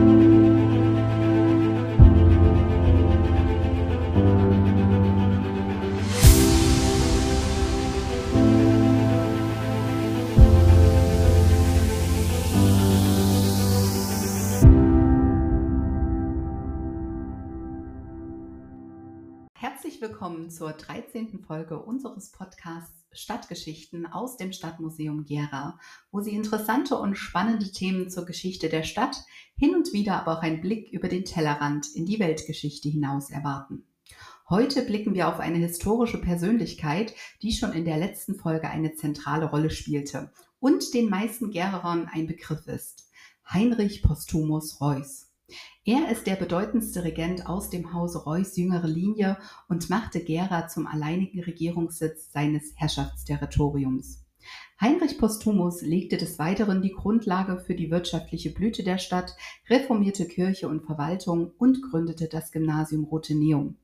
Thank you. Zur 13. Folge unseres Podcasts Stadtgeschichten aus dem Stadtmuseum Gera, wo Sie interessante und spannende Themen zur Geschichte der Stadt, hin und wieder aber auch einen Blick über den Tellerrand in die Weltgeschichte hinaus erwarten. Heute blicken wir auf eine historische Persönlichkeit, die schon in der letzten Folge eine zentrale Rolle spielte und den meisten Gererern ein Begriff ist. Heinrich Postumus Reuß. Er ist der bedeutendste Regent aus dem Hause Reuß jüngere Linie und machte Gera zum alleinigen Regierungssitz seines Herrschaftsterritoriums. Heinrich Postumus legte des Weiteren die Grundlage für die wirtschaftliche Blüte der Stadt, reformierte Kirche und Verwaltung und gründete das Gymnasium Roteneum.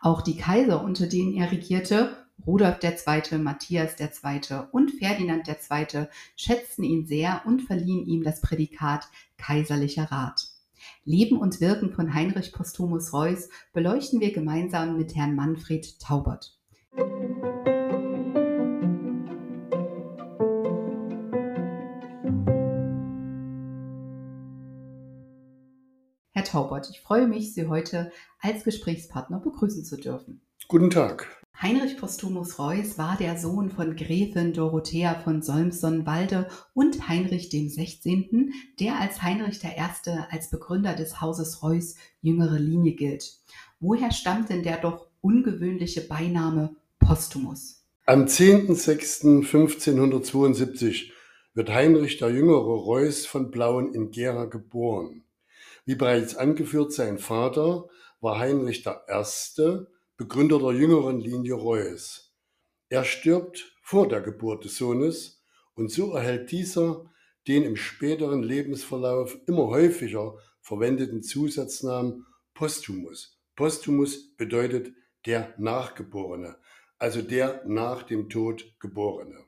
Auch die Kaiser, unter denen er regierte, Rudolf II., Matthias II. und Ferdinand II. schätzten ihn sehr und verliehen ihm das Prädikat Kaiserlicher Rat. Leben und Wirken von Heinrich Postumus Reuß beleuchten wir gemeinsam mit Herrn Manfred Taubert. Herr Taubert, ich freue mich, Sie heute als Gesprächspartner begrüßen zu dürfen. Guten Tag. Heinrich Postumus Reuß war der Sohn von Gräfin Dorothea von Solms-Sonnenwalde und Heinrich dem 16., der als Heinrich I. als Begründer des Hauses Reuß jüngere Linie gilt. Woher stammt denn der doch ungewöhnliche Beiname Postumus? Am 10.06.1572 wird Heinrich der jüngere Reuß von Blauen in Gera geboren. Wie bereits angeführt, sein Vater war Heinrich I., Begründer der jüngeren Linie Reuß. Er stirbt vor der Geburt des Sohnes und so erhält dieser den im späteren Lebensverlauf immer häufiger verwendeten Zusatznamen Posthumus. Posthumus bedeutet der Nachgeborene, also der nach dem Tod Geborene.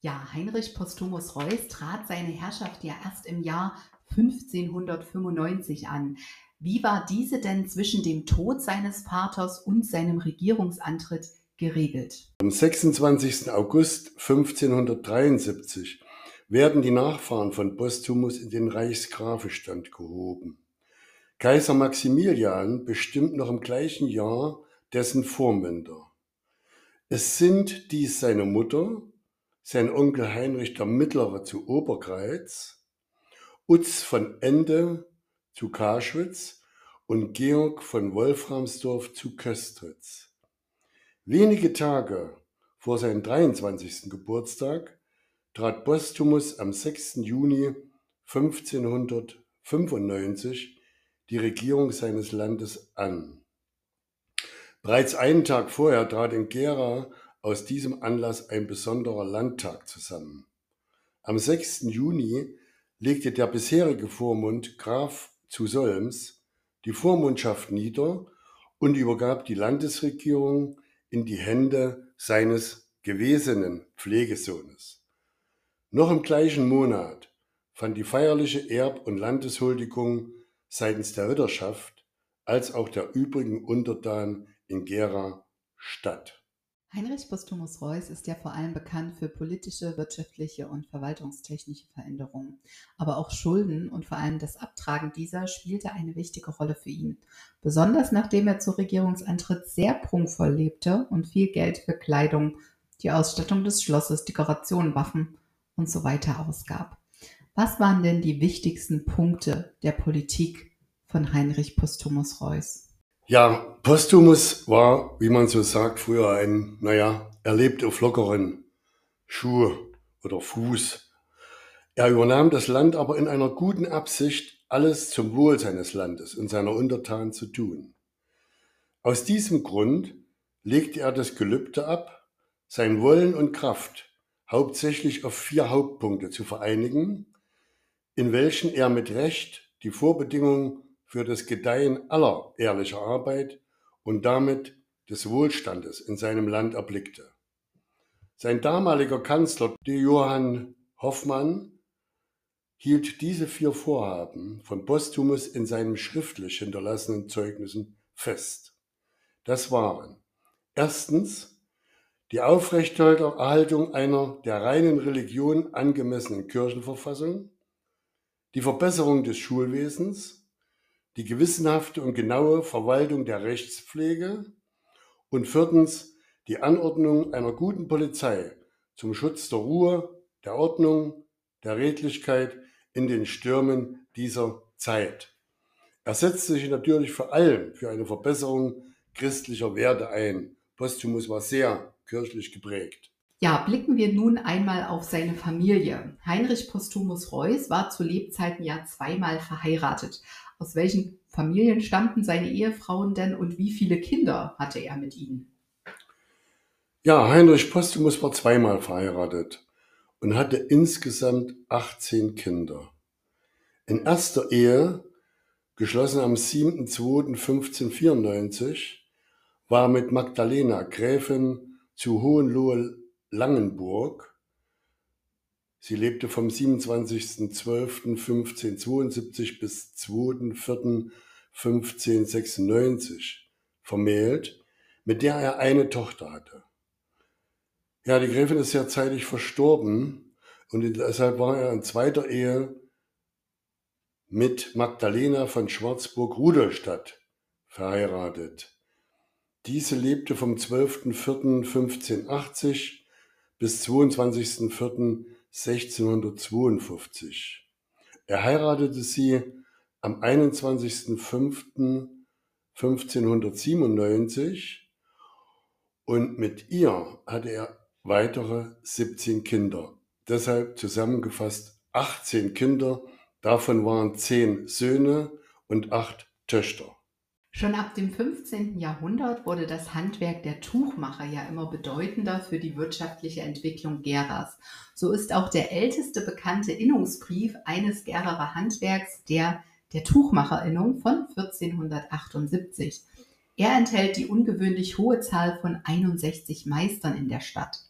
Ja, Heinrich Postumus Reuß trat seine Herrschaft ja erst im Jahr 1595 an. Wie war diese denn zwischen dem Tod seines Vaters und seinem Regierungsantritt geregelt? Am 26. August 1573 werden die Nachfahren von Postumus in den Reichsgrafenstand gehoben. Kaiser Maximilian bestimmt noch im gleichen Jahr dessen Vormünder. Es sind dies seine Mutter, sein Onkel Heinrich der Mittlere zu Obergreiz, Utz von Ende zu Karschwitz und Georg von Wolframsdorf zu Köstritz. Wenige Tage vor seinem 23. Geburtstag trat Postumus am 6. Juni 1595 die Regierung seines Landes an. Bereits einen Tag vorher trat in Gera aus diesem Anlass ein besonderer Landtag zusammen. Am 6. Juni legte der bisherige Vormund Graf zu Solms die Vormundschaft nieder und übergab die Landesregierung in die Hände seines gewesenen Pflegesohnes. Noch im gleichen Monat fand die feierliche Erb- und Landeshuldigung seitens der Ritterschaft als auch der übrigen Untertanen in Gera statt. Heinrich Postumus Reuß ist ja vor allem bekannt für politische, wirtschaftliche und verwaltungstechnische Veränderungen. Aber auch Schulden und vor allem das Abtragen dieser spielte eine wichtige Rolle für ihn. Besonders nachdem er zu Regierungsantritt sehr prunkvoll lebte und viel Geld für Kleidung, die Ausstattung des Schlosses, Dekorationen, Waffen und so weiter ausgab. Was waren denn die wichtigsten Punkte der Politik von Heinrich Postumus Reuß? Ja, Postumus war, wie man so sagt, früher ein, naja, er lebte auf lockeren Schuh oder Fuß. Er übernahm das Land aber in einer guten Absicht, alles zum Wohl seines Landes und seiner Untertanen zu tun. Aus diesem Grund legte er das Gelübde ab, sein Wollen und Kraft hauptsächlich auf vier Hauptpunkte zu vereinigen, in welchen er mit Recht die Vorbedingungen für das Gedeihen aller ehrlicher Arbeit und damit des Wohlstandes in seinem Land erblickte. Sein damaliger Kanzler, der Johann Hoffmann, hielt diese vier Vorhaben von Postumus in seinen schriftlich hinterlassenen Zeugnissen fest. Das waren erstens die Aufrechterhaltung einer der reinen Religion angemessenen Kirchenverfassung, die Verbesserung des Schulwesens, die gewissenhafte und genaue Verwaltung der Rechtspflege und viertens die Anordnung einer guten Polizei zum Schutz der Ruhe, der Ordnung, der Redlichkeit in den Stürmen dieser Zeit. Er setzte sich natürlich vor allem für eine Verbesserung christlicher Werte ein. Postumus war sehr kirchlich geprägt. Ja, blicken wir nun einmal auf seine Familie. Heinrich Postumus Reuß war zu Lebzeiten ja zweimal verheiratet. Aus welchen Familien stammten seine Ehefrauen denn und wie viele Kinder hatte er mit ihnen? Ja, Heinrich Postumus war zweimal verheiratet und hatte insgesamt 18 Kinder. In erster Ehe, geschlossen am 7.2.1594, war mit Magdalena Gräfin zu Hohenlohe-Langenburg. Sie lebte vom 27.12.1572 bis 2.4.1596 vermählt, mit der er eine Tochter hatte. Ja, die Gräfin ist ja zeitig verstorben und deshalb war er in zweiter Ehe mit Magdalena von Schwarzburg-Rudolstadt verheiratet. Diese lebte vom 12.04.1580 bis 22.04.1652. Er heiratete sie am 21.05.1597 und mit ihr hatte er weitere 17 Kinder. Deshalb zusammengefasst 18 Kinder, davon waren 10 Söhne und 8 Töchter. Schon ab dem 15. Jahrhundert wurde das Handwerk der Tuchmacher ja immer bedeutender für die wirtschaftliche Entwicklung Geras. So ist auch der älteste bekannte Innungsbrief eines Geraer Handwerks der der Tuchmacherinnung von 1478. Er enthält die ungewöhnlich hohe Zahl von 61 Meistern in der Stadt.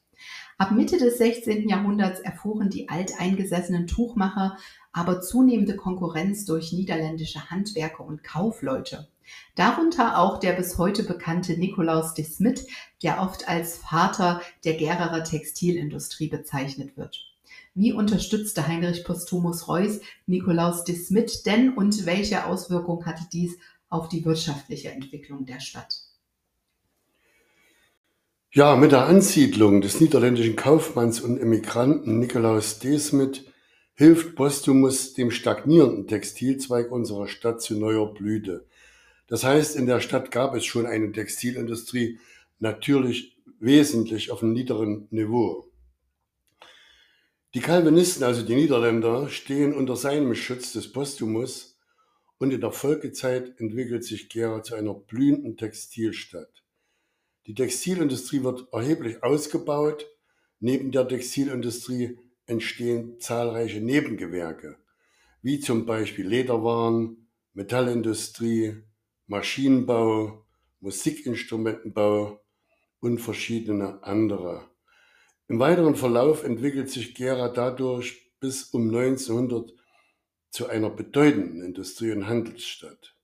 Ab Mitte des 16. Jahrhunderts erfuhren die alteingesessenen Tuchmacher aber zunehmende Konkurrenz durch niederländische Handwerker und Kaufleute. Darunter auch der bis heute bekannte Nikolaus de Smit, der oft als Vater der Gererer Textilindustrie bezeichnet wird. Wie unterstützte Heinrich Postumus Reuß Nikolaus de Smit denn und welche Auswirkungen hatte dies auf die wirtschaftliche Entwicklung der Stadt? Ja, mit der Ansiedlung des niederländischen Kaufmanns und Emigranten Nikolaus Desmet hilft Postumus dem stagnierenden Textilzweig unserer Stadt zu neuer Blüte. Das heißt, in der Stadt gab es schon eine Textilindustrie, natürlich wesentlich auf einem niederen Niveau. Die Calvinisten, also die Niederländer, stehen unter seinem Schutz des Postumus und in der Folgezeit entwickelt sich Gera zu einer blühenden Textilstadt. Die Textilindustrie wird erheblich ausgebaut. Neben der Textilindustrie entstehen zahlreiche Nebengewerke, wie zum Beispiel Lederwaren, Metallindustrie, Maschinenbau, Musikinstrumentenbau und verschiedene andere. Im weiteren Verlauf entwickelt sich Gera dadurch bis um 1900 zu einer bedeutenden Industrie- und Handelsstadt.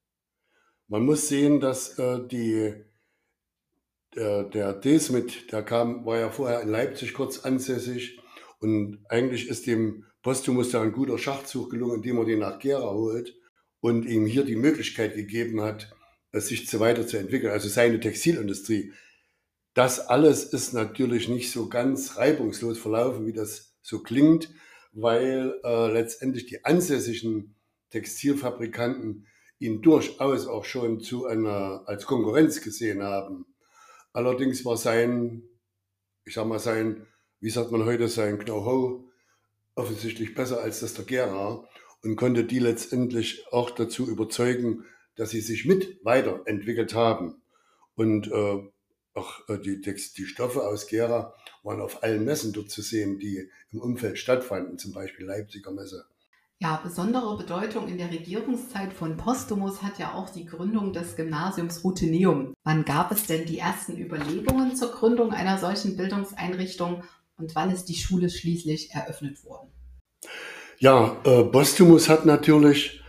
Man muss sehen, dass äh, die der, der Desmit, der kam, war ja vorher in Leipzig kurz ansässig und eigentlich ist dem Postumus da ein guter Schachzug gelungen, indem er den nach Gera holt und ihm hier die Möglichkeit gegeben hat, sich zu weiterzuentwickeln, also seine Textilindustrie. Das alles ist natürlich nicht so ganz reibungslos verlaufen, wie das so klingt, weil äh, letztendlich die ansässigen Textilfabrikanten ihn durchaus auch schon zu einer als Konkurrenz gesehen haben. Allerdings war sein, ich sag mal, sein, wie sagt man heute, sein Know-how offensichtlich besser als das der Gera und konnte die letztendlich auch dazu überzeugen, dass sie sich mit weiterentwickelt haben. Und äh, auch äh, die, die Stoffe aus Gera waren auf allen Messen dort zu sehen, die im Umfeld stattfanden, zum Beispiel Leipziger Messe. Ja, besondere Bedeutung in der Regierungszeit von Postumus hat ja auch die Gründung des Gymnasiums Ruteneum. Wann gab es denn die ersten Überlegungen zur Gründung einer solchen Bildungseinrichtung und wann ist die Schule schließlich eröffnet worden? Ja, äh, Postumus hat natürlich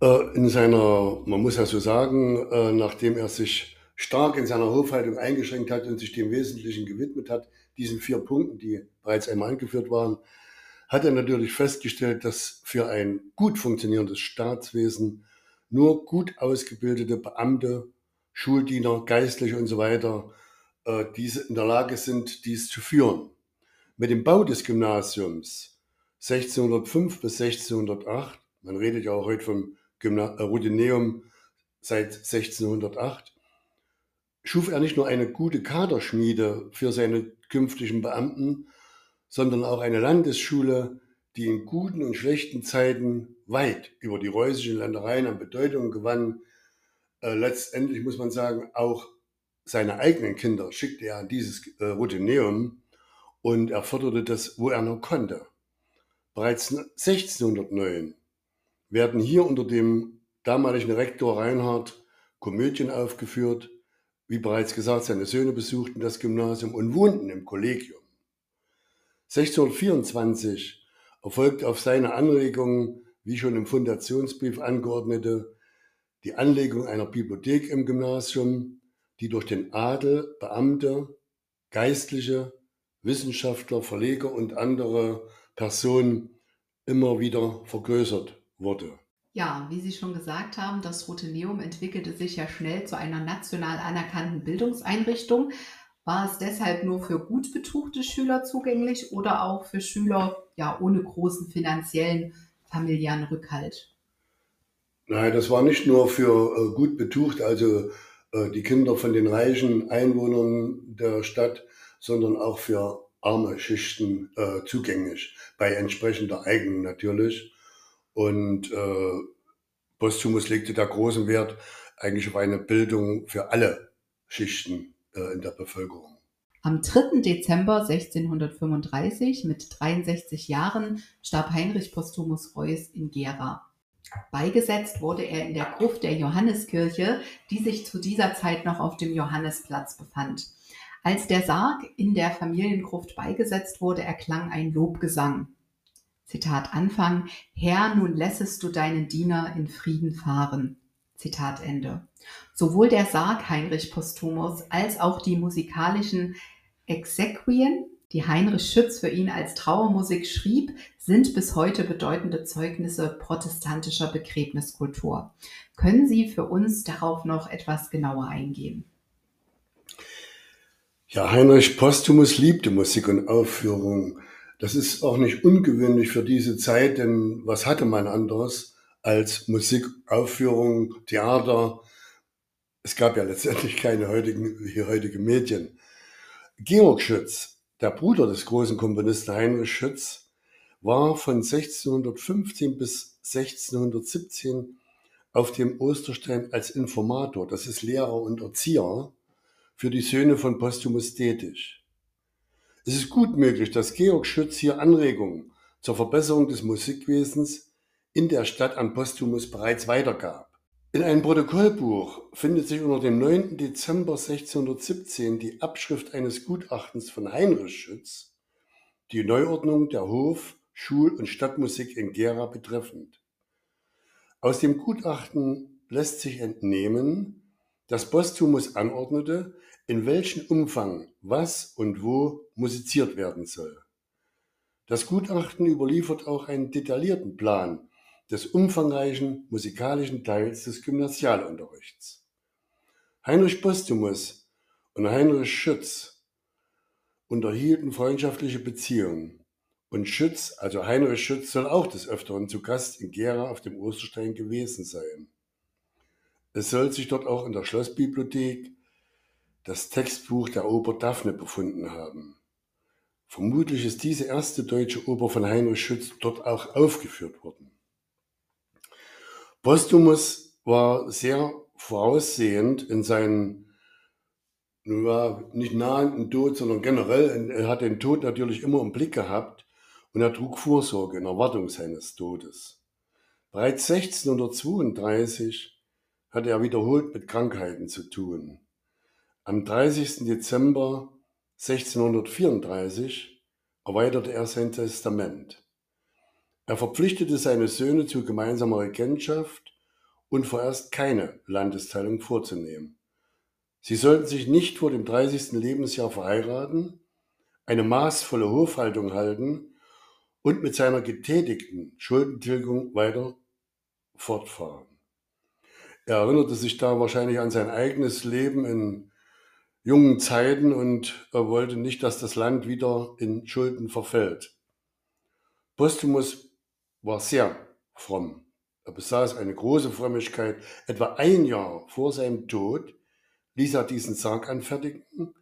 äh, in seiner, man muss ja so sagen, äh, nachdem er sich stark in seiner Hofhaltung eingeschränkt hat und sich dem Wesentlichen gewidmet hat, diesen vier Punkten, die bereits einmal angeführt waren, hat er natürlich festgestellt, dass für ein gut funktionierendes Staatswesen nur gut ausgebildete Beamte, Schuldiener, Geistliche und so weiter äh, diese in der Lage sind, dies zu führen. Mit dem Bau des Gymnasiums 1605 bis 1608, man redet ja auch heute vom Gymna äh, Routineum seit 1608, schuf er nicht nur eine gute Kaderschmiede für seine künftigen Beamten, sondern auch eine Landesschule, die in guten und schlechten Zeiten weit über die reußischen Ländereien an Bedeutung gewann. Äh, letztendlich muss man sagen, auch seine eigenen Kinder schickte er an dieses äh, Routineum und er förderte das, wo er nur konnte. Bereits 1609 werden hier unter dem damaligen Rektor Reinhard Komödien aufgeführt. Wie bereits gesagt, seine Söhne besuchten das Gymnasium und wohnten im Kollegium. 1624 erfolgte auf seine Anregung, wie schon im Fundationsbrief angeordnete, die Anlegung einer Bibliothek im Gymnasium, die durch den Adel, Beamte, Geistliche, Wissenschaftler, Verleger und andere Personen immer wieder vergrößert wurde. Ja, wie Sie schon gesagt haben, das Roteneum entwickelte sich ja schnell zu einer national anerkannten Bildungseinrichtung. War es deshalb nur für gut betuchte Schüler zugänglich oder auch für Schüler ja ohne großen finanziellen familiären Rückhalt? Nein, das war nicht nur für äh, gut betucht, also äh, die Kinder von den reichen Einwohnern der Stadt, sondern auch für arme Schichten äh, zugänglich, bei entsprechender Eignung natürlich. Und äh, Posthumus legte da großen Wert eigentlich auf eine Bildung für alle Schichten äh, in der Bevölkerung. Am 3. Dezember 1635 mit 63 Jahren starb Heinrich Postumus Reuß in Gera. Beigesetzt wurde er in der Gruft der Johanneskirche, die sich zu dieser Zeit noch auf dem Johannesplatz befand. Als der Sarg in der Familiengruft beigesetzt wurde, erklang ein Lobgesang. Zitat Anfang, Herr, nun lässest du deinen Diener in Frieden fahren. Zitat Ende. Sowohl der Sarg Heinrich Postumus als auch die musikalischen Exequien, die Heinrich Schütz für ihn als Trauermusik schrieb, sind bis heute bedeutende Zeugnisse protestantischer Begräbniskultur. Können Sie für uns darauf noch etwas genauer eingehen? Ja, Heinrich Postumus liebte Musik und Aufführung. Das ist auch nicht ungewöhnlich für diese Zeit, denn was hatte man anderes? als Musikaufführung, Theater. Es gab ja letztendlich keine heutigen, wie heutige Medien. Georg Schütz, der Bruder des großen Komponisten Heinrich Schütz, war von 1615 bis 1617 auf dem Osterstein als Informator, das ist Lehrer und Erzieher, für die Söhne von Postumus tätig. Es ist gut möglich, dass Georg Schütz hier Anregungen zur Verbesserung des Musikwesens in der Stadt an Postumus bereits weitergab. In einem Protokollbuch findet sich unter dem 9. Dezember 1617 die Abschrift eines Gutachtens von Heinrich Schütz, die Neuordnung der Hof-, Schul- und Stadtmusik in Gera betreffend. Aus dem Gutachten lässt sich entnehmen, dass Postumus anordnete, in welchem Umfang was und wo musiziert werden soll. Das Gutachten überliefert auch einen detaillierten Plan des umfangreichen musikalischen Teils des Gymnasialunterrichts. Heinrich Postumus und Heinrich Schütz unterhielten freundschaftliche Beziehungen und Schütz, also Heinrich Schütz, soll auch des Öfteren zu Gast in Gera auf dem Osterstein gewesen sein. Es soll sich dort auch in der Schlossbibliothek das Textbuch der Oper Daphne befunden haben. Vermutlich ist diese erste deutsche Oper von Heinrich Schütz dort auch aufgeführt worden. Postumus war sehr voraussehend in seinen ja, nicht nahenden Tod, sondern generell, er hat den Tod natürlich immer im Blick gehabt und er trug Vorsorge in Erwartung seines Todes. Bereits 1632 hatte er wiederholt mit Krankheiten zu tun. Am 30. Dezember 1634 erweiterte er sein Testament. Er verpflichtete seine Söhne zu gemeinsamer Regentschaft und vorerst keine Landesteilung vorzunehmen. Sie sollten sich nicht vor dem 30. Lebensjahr verheiraten, eine maßvolle Hofhaltung halten und mit seiner getätigten Schuldentilgung weiter fortfahren. Er erinnerte sich da wahrscheinlich an sein eigenes Leben in jungen Zeiten und er wollte nicht, dass das Land wieder in Schulden verfällt. Postumus war sehr fromm. Er besaß eine große Frömmigkeit. Etwa ein Jahr vor seinem Tod ließ er diesen Sarg anfertigen,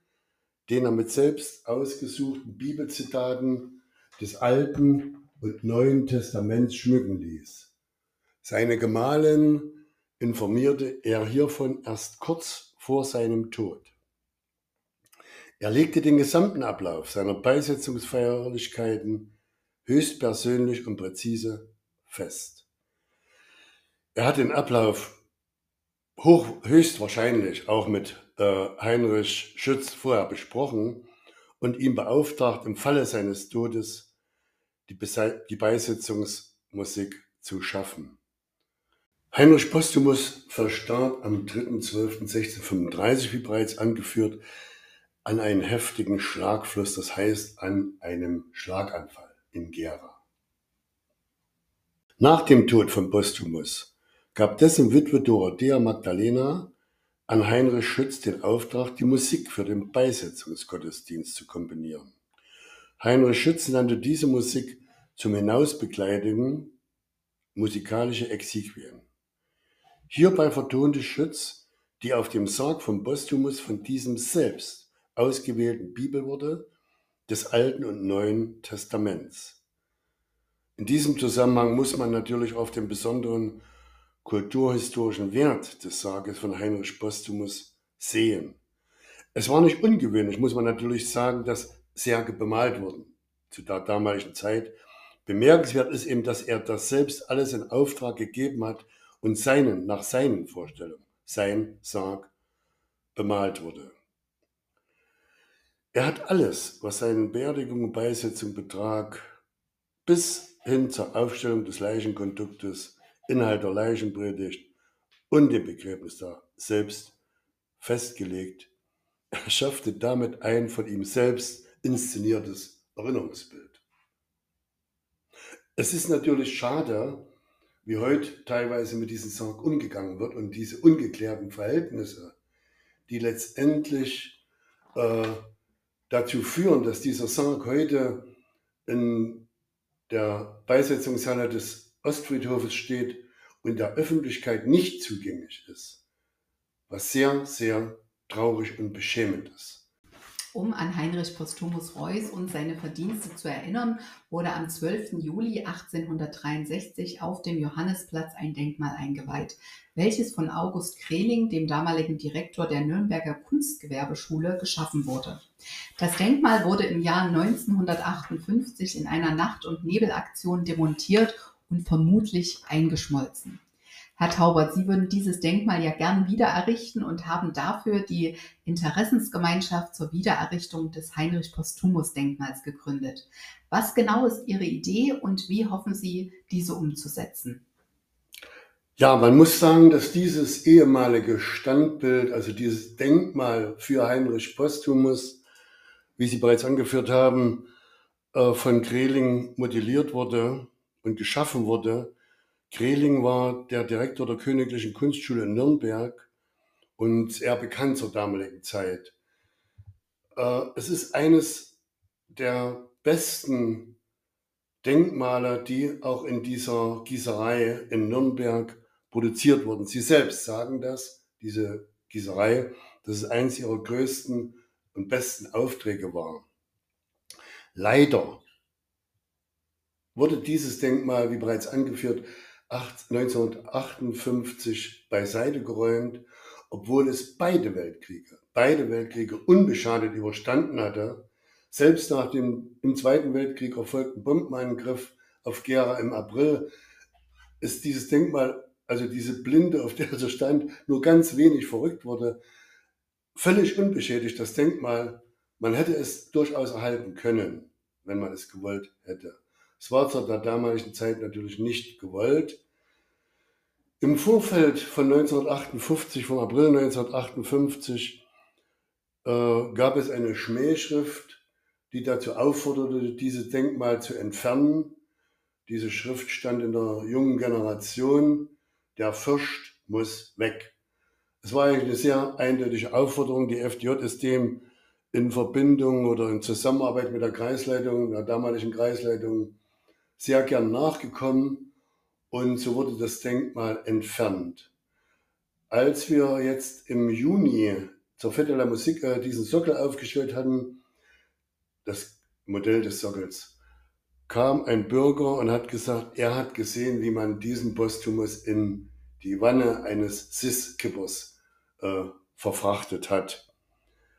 den er mit selbst ausgesuchten Bibelzitaten des Alten und Neuen Testaments schmücken ließ. Seine Gemahlin informierte er hiervon erst kurz vor seinem Tod. Er legte den gesamten Ablauf seiner Beisetzungsfeierlichkeiten höchstpersönlich und präzise fest. Er hat den Ablauf hoch, höchstwahrscheinlich auch mit äh, Heinrich Schütz vorher besprochen und ihm beauftragt, im Falle seines Todes die, die Beisetzungsmusik zu schaffen. Heinrich Postumus verstarb am 3.12.1635, wie bereits angeführt, an einem heftigen Schlagfluss, das heißt an einem Schlaganfall in Gera. Nach dem Tod von Postumus gab dessen Witwe Dorothea Magdalena an Heinrich Schütz den Auftrag, die Musik für den Beisetzungsgottesdienst zu komponieren. Heinrich Schütz nannte diese Musik zum Hinausbegleiten musikalische Exequien. Hierbei vertonte Schütz die auf dem Sarg von Postumus von diesem selbst ausgewählten Bibelworte des Alten und Neuen Testaments. In diesem Zusammenhang muss man natürlich auf den besonderen kulturhistorischen Wert des Sarges von Heinrich Postumus sehen. Es war nicht ungewöhnlich, muss man natürlich sagen, dass Särge bemalt wurden zu der damaligen Zeit. Bemerkenswert ist eben, dass er das selbst alles in Auftrag gegeben hat und seinen, nach seinen Vorstellungen, sein Sarg bemalt wurde. Er hat alles, was seine Beerdigung und Beisetzung betrag, bis hin zur Aufstellung des Leichenkonduktes, Inhalt der Leichenpredigt und dem Begräbnis da selbst festgelegt. Er schaffte damit ein von ihm selbst inszeniertes Erinnerungsbild. Es ist natürlich schade, wie heute teilweise mit diesem Sarg umgegangen wird und diese ungeklärten Verhältnisse, die letztendlich äh, dazu führen, dass dieser Sarg heute in der Beisetzungshalle des Ostfriedhofes steht und der Öffentlichkeit nicht zugänglich ist, was sehr, sehr traurig und beschämend ist. Um an Heinrich Postumus Reuß und seine Verdienste zu erinnern, wurde am 12. Juli 1863 auf dem Johannesplatz ein Denkmal eingeweiht, welches von August Kreling, dem damaligen Direktor der Nürnberger Kunstgewerbeschule, geschaffen wurde. Das Denkmal wurde im Jahr 1958 in einer Nacht- und Nebelaktion demontiert und vermutlich eingeschmolzen. Herr Taubert, Sie würden dieses Denkmal ja gern wieder errichten und haben dafür die Interessensgemeinschaft zur Wiedererrichtung des Heinrich Postumus Denkmals gegründet. Was genau ist Ihre Idee und wie hoffen Sie, diese umzusetzen? Ja, man muss sagen, dass dieses ehemalige Standbild, also dieses Denkmal für Heinrich Postumus, wie Sie bereits angeführt haben, äh, von Greling modelliert wurde und geschaffen wurde Greling war der Direktor der Königlichen Kunstschule in Nürnberg und eher bekannt zur damaligen Zeit. Äh, es ist eines der besten Denkmale, die auch in dieser Gießerei in Nürnberg produziert wurden. Sie selbst sagen das, diese Gießerei, dass es eines ihrer größten und besten Aufträge war. Leider wurde dieses Denkmal, wie bereits angeführt, 1958 beiseite geräumt, obwohl es beide Weltkriege, beide Weltkriege unbeschadet überstanden hatte. Selbst nach dem im Zweiten Weltkrieg erfolgten Bombenangriff auf Gera im April ist dieses Denkmal, also diese Blinde, auf der es stand, nur ganz wenig verrückt wurde, völlig unbeschädigt, das Denkmal. Man hätte es durchaus erhalten können, wenn man es gewollt hätte. Es war zu der damaligen Zeit natürlich nicht gewollt. Im Vorfeld von 1958, vom April 1958, äh, gab es eine Schmähschrift, die dazu aufforderte, dieses Denkmal zu entfernen. Diese Schrift stand in der jungen Generation, der Fürst muss weg. Es war eigentlich eine sehr eindeutige Aufforderung. Die FDJ ist dem in Verbindung oder in Zusammenarbeit mit der Kreisleitung, der damaligen Kreisleitung, sehr gern nachgekommen und so wurde das Denkmal entfernt. Als wir jetzt im Juni zur Fête de la Musique äh, diesen Sockel aufgestellt hatten, das Modell des Sockels, kam ein Bürger und hat gesagt, er hat gesehen, wie man diesen Postumus in die Wanne eines Sis-Kippers äh, verfrachtet hat.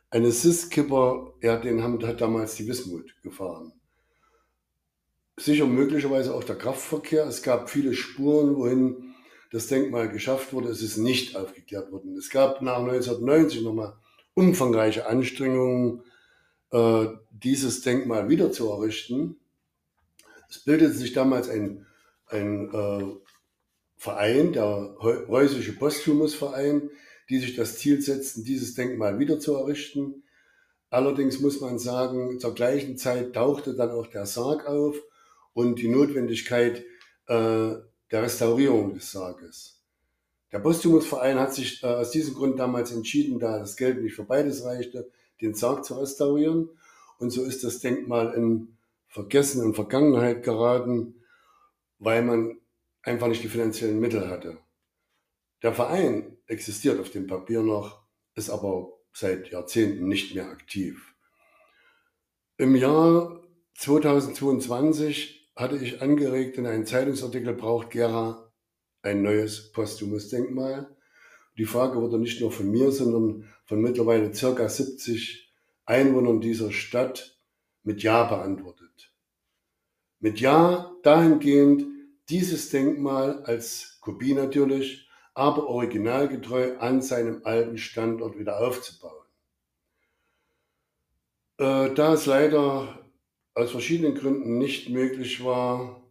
Eine Sis-Kipper, ja, den haben, hat damals die Wismut gefahren sicher möglicherweise auch der Kraftverkehr. Es gab viele Spuren, wohin das Denkmal geschafft wurde. Es ist nicht aufgeklärt worden. Es gab nach 1990 nochmal umfangreiche Anstrengungen, äh, dieses Denkmal wieder zu errichten. Es bildete sich damals ein, ein äh, Verein, der Preußische Posthumusverein, die sich das Ziel setzten, dieses Denkmal wieder zu errichten. Allerdings muss man sagen, zur gleichen Zeit tauchte dann auch der Sarg auf und die Notwendigkeit äh, der Restaurierung des Sarges. Der Postumusverein hat sich äh, aus diesem Grund damals entschieden, da das Geld nicht für beides reichte, den Sarg zu restaurieren. Und so ist das Denkmal in Vergessen und Vergangenheit geraten, weil man einfach nicht die finanziellen Mittel hatte. Der Verein existiert auf dem Papier noch, ist aber seit Jahrzehnten nicht mehr aktiv. Im Jahr 2022 hatte ich angeregt in einem Zeitungsartikel, braucht Gera ein neues posthumes Denkmal. Die Frage wurde nicht nur von mir, sondern von mittlerweile circa 70 Einwohnern dieser Stadt mit Ja beantwortet. Mit Ja dahingehend, dieses Denkmal als Kopie natürlich, aber originalgetreu an seinem alten Standort wieder aufzubauen. Äh, da es leider aus verschiedenen Gründen nicht möglich war,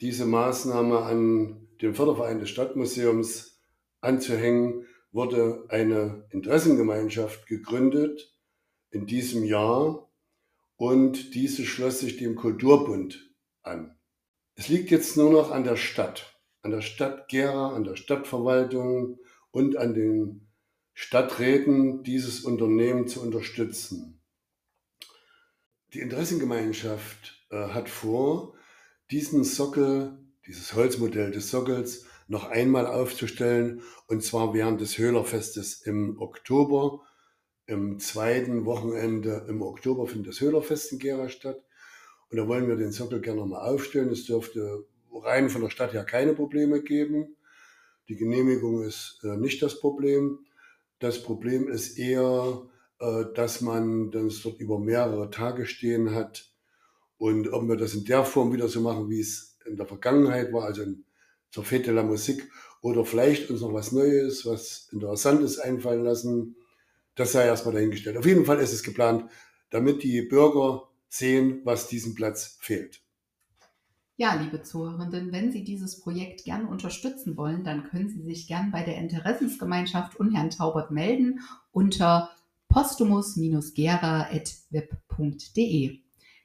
diese Maßnahme an den Förderverein des Stadtmuseums anzuhängen, wurde eine Interessengemeinschaft gegründet in diesem Jahr und diese schloss sich dem Kulturbund an. Es liegt jetzt nur noch an der Stadt, an der Stadt Gera, an der Stadtverwaltung und an den Stadträten, dieses Unternehmen zu unterstützen. Die Interessengemeinschaft äh, hat vor, diesen Sockel, dieses Holzmodell des Sockels noch einmal aufzustellen und zwar während des Höhlerfestes im Oktober. Im zweiten Wochenende im Oktober findet das Höhlerfest in Gera statt und da wollen wir den Sockel gerne nochmal aufstellen. Es dürfte rein von der Stadt her keine Probleme geben. Die Genehmigung ist äh, nicht das Problem. Das Problem ist eher, dass man das dort über mehrere Tage stehen hat. Und ob wir das in der Form wieder so machen, wie es in der Vergangenheit war, also in, zur Fête de la Musique, oder vielleicht uns noch was Neues, was Interessantes einfallen lassen, das sei erstmal dahingestellt. Auf jeden Fall ist es geplant, damit die Bürger sehen, was diesem Platz fehlt. Ja, liebe Zuhörenden, wenn Sie dieses Projekt gern unterstützen wollen, dann können Sie sich gern bei der Interessensgemeinschaft und Herrn Taubert melden unter postumus-gera.web.de.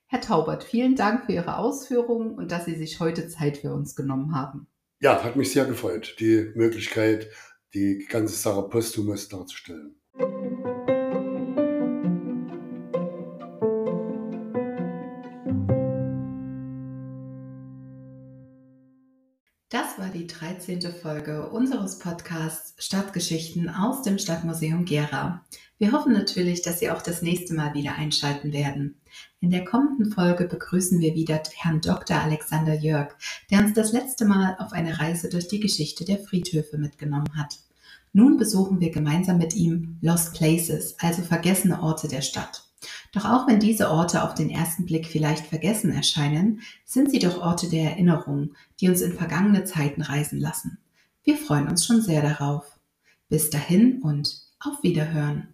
Herr Taubert, vielen Dank für Ihre Ausführungen und dass Sie sich heute Zeit für uns genommen haben. Ja, hat mich sehr gefreut, die Möglichkeit, die ganze Sache Postumus darzustellen. 13. Folge unseres Podcasts Stadtgeschichten aus dem Stadtmuseum Gera. Wir hoffen natürlich, dass Sie auch das nächste Mal wieder einschalten werden. In der kommenden Folge begrüßen wir wieder Herrn Dr. Alexander Jörg, der uns das letzte Mal auf eine Reise durch die Geschichte der Friedhöfe mitgenommen hat. Nun besuchen wir gemeinsam mit ihm Lost Places, also vergessene Orte der Stadt. Doch auch wenn diese Orte auf den ersten Blick vielleicht vergessen erscheinen, sind sie doch Orte der Erinnerung, die uns in vergangene Zeiten reisen lassen. Wir freuen uns schon sehr darauf. Bis dahin und auf Wiederhören.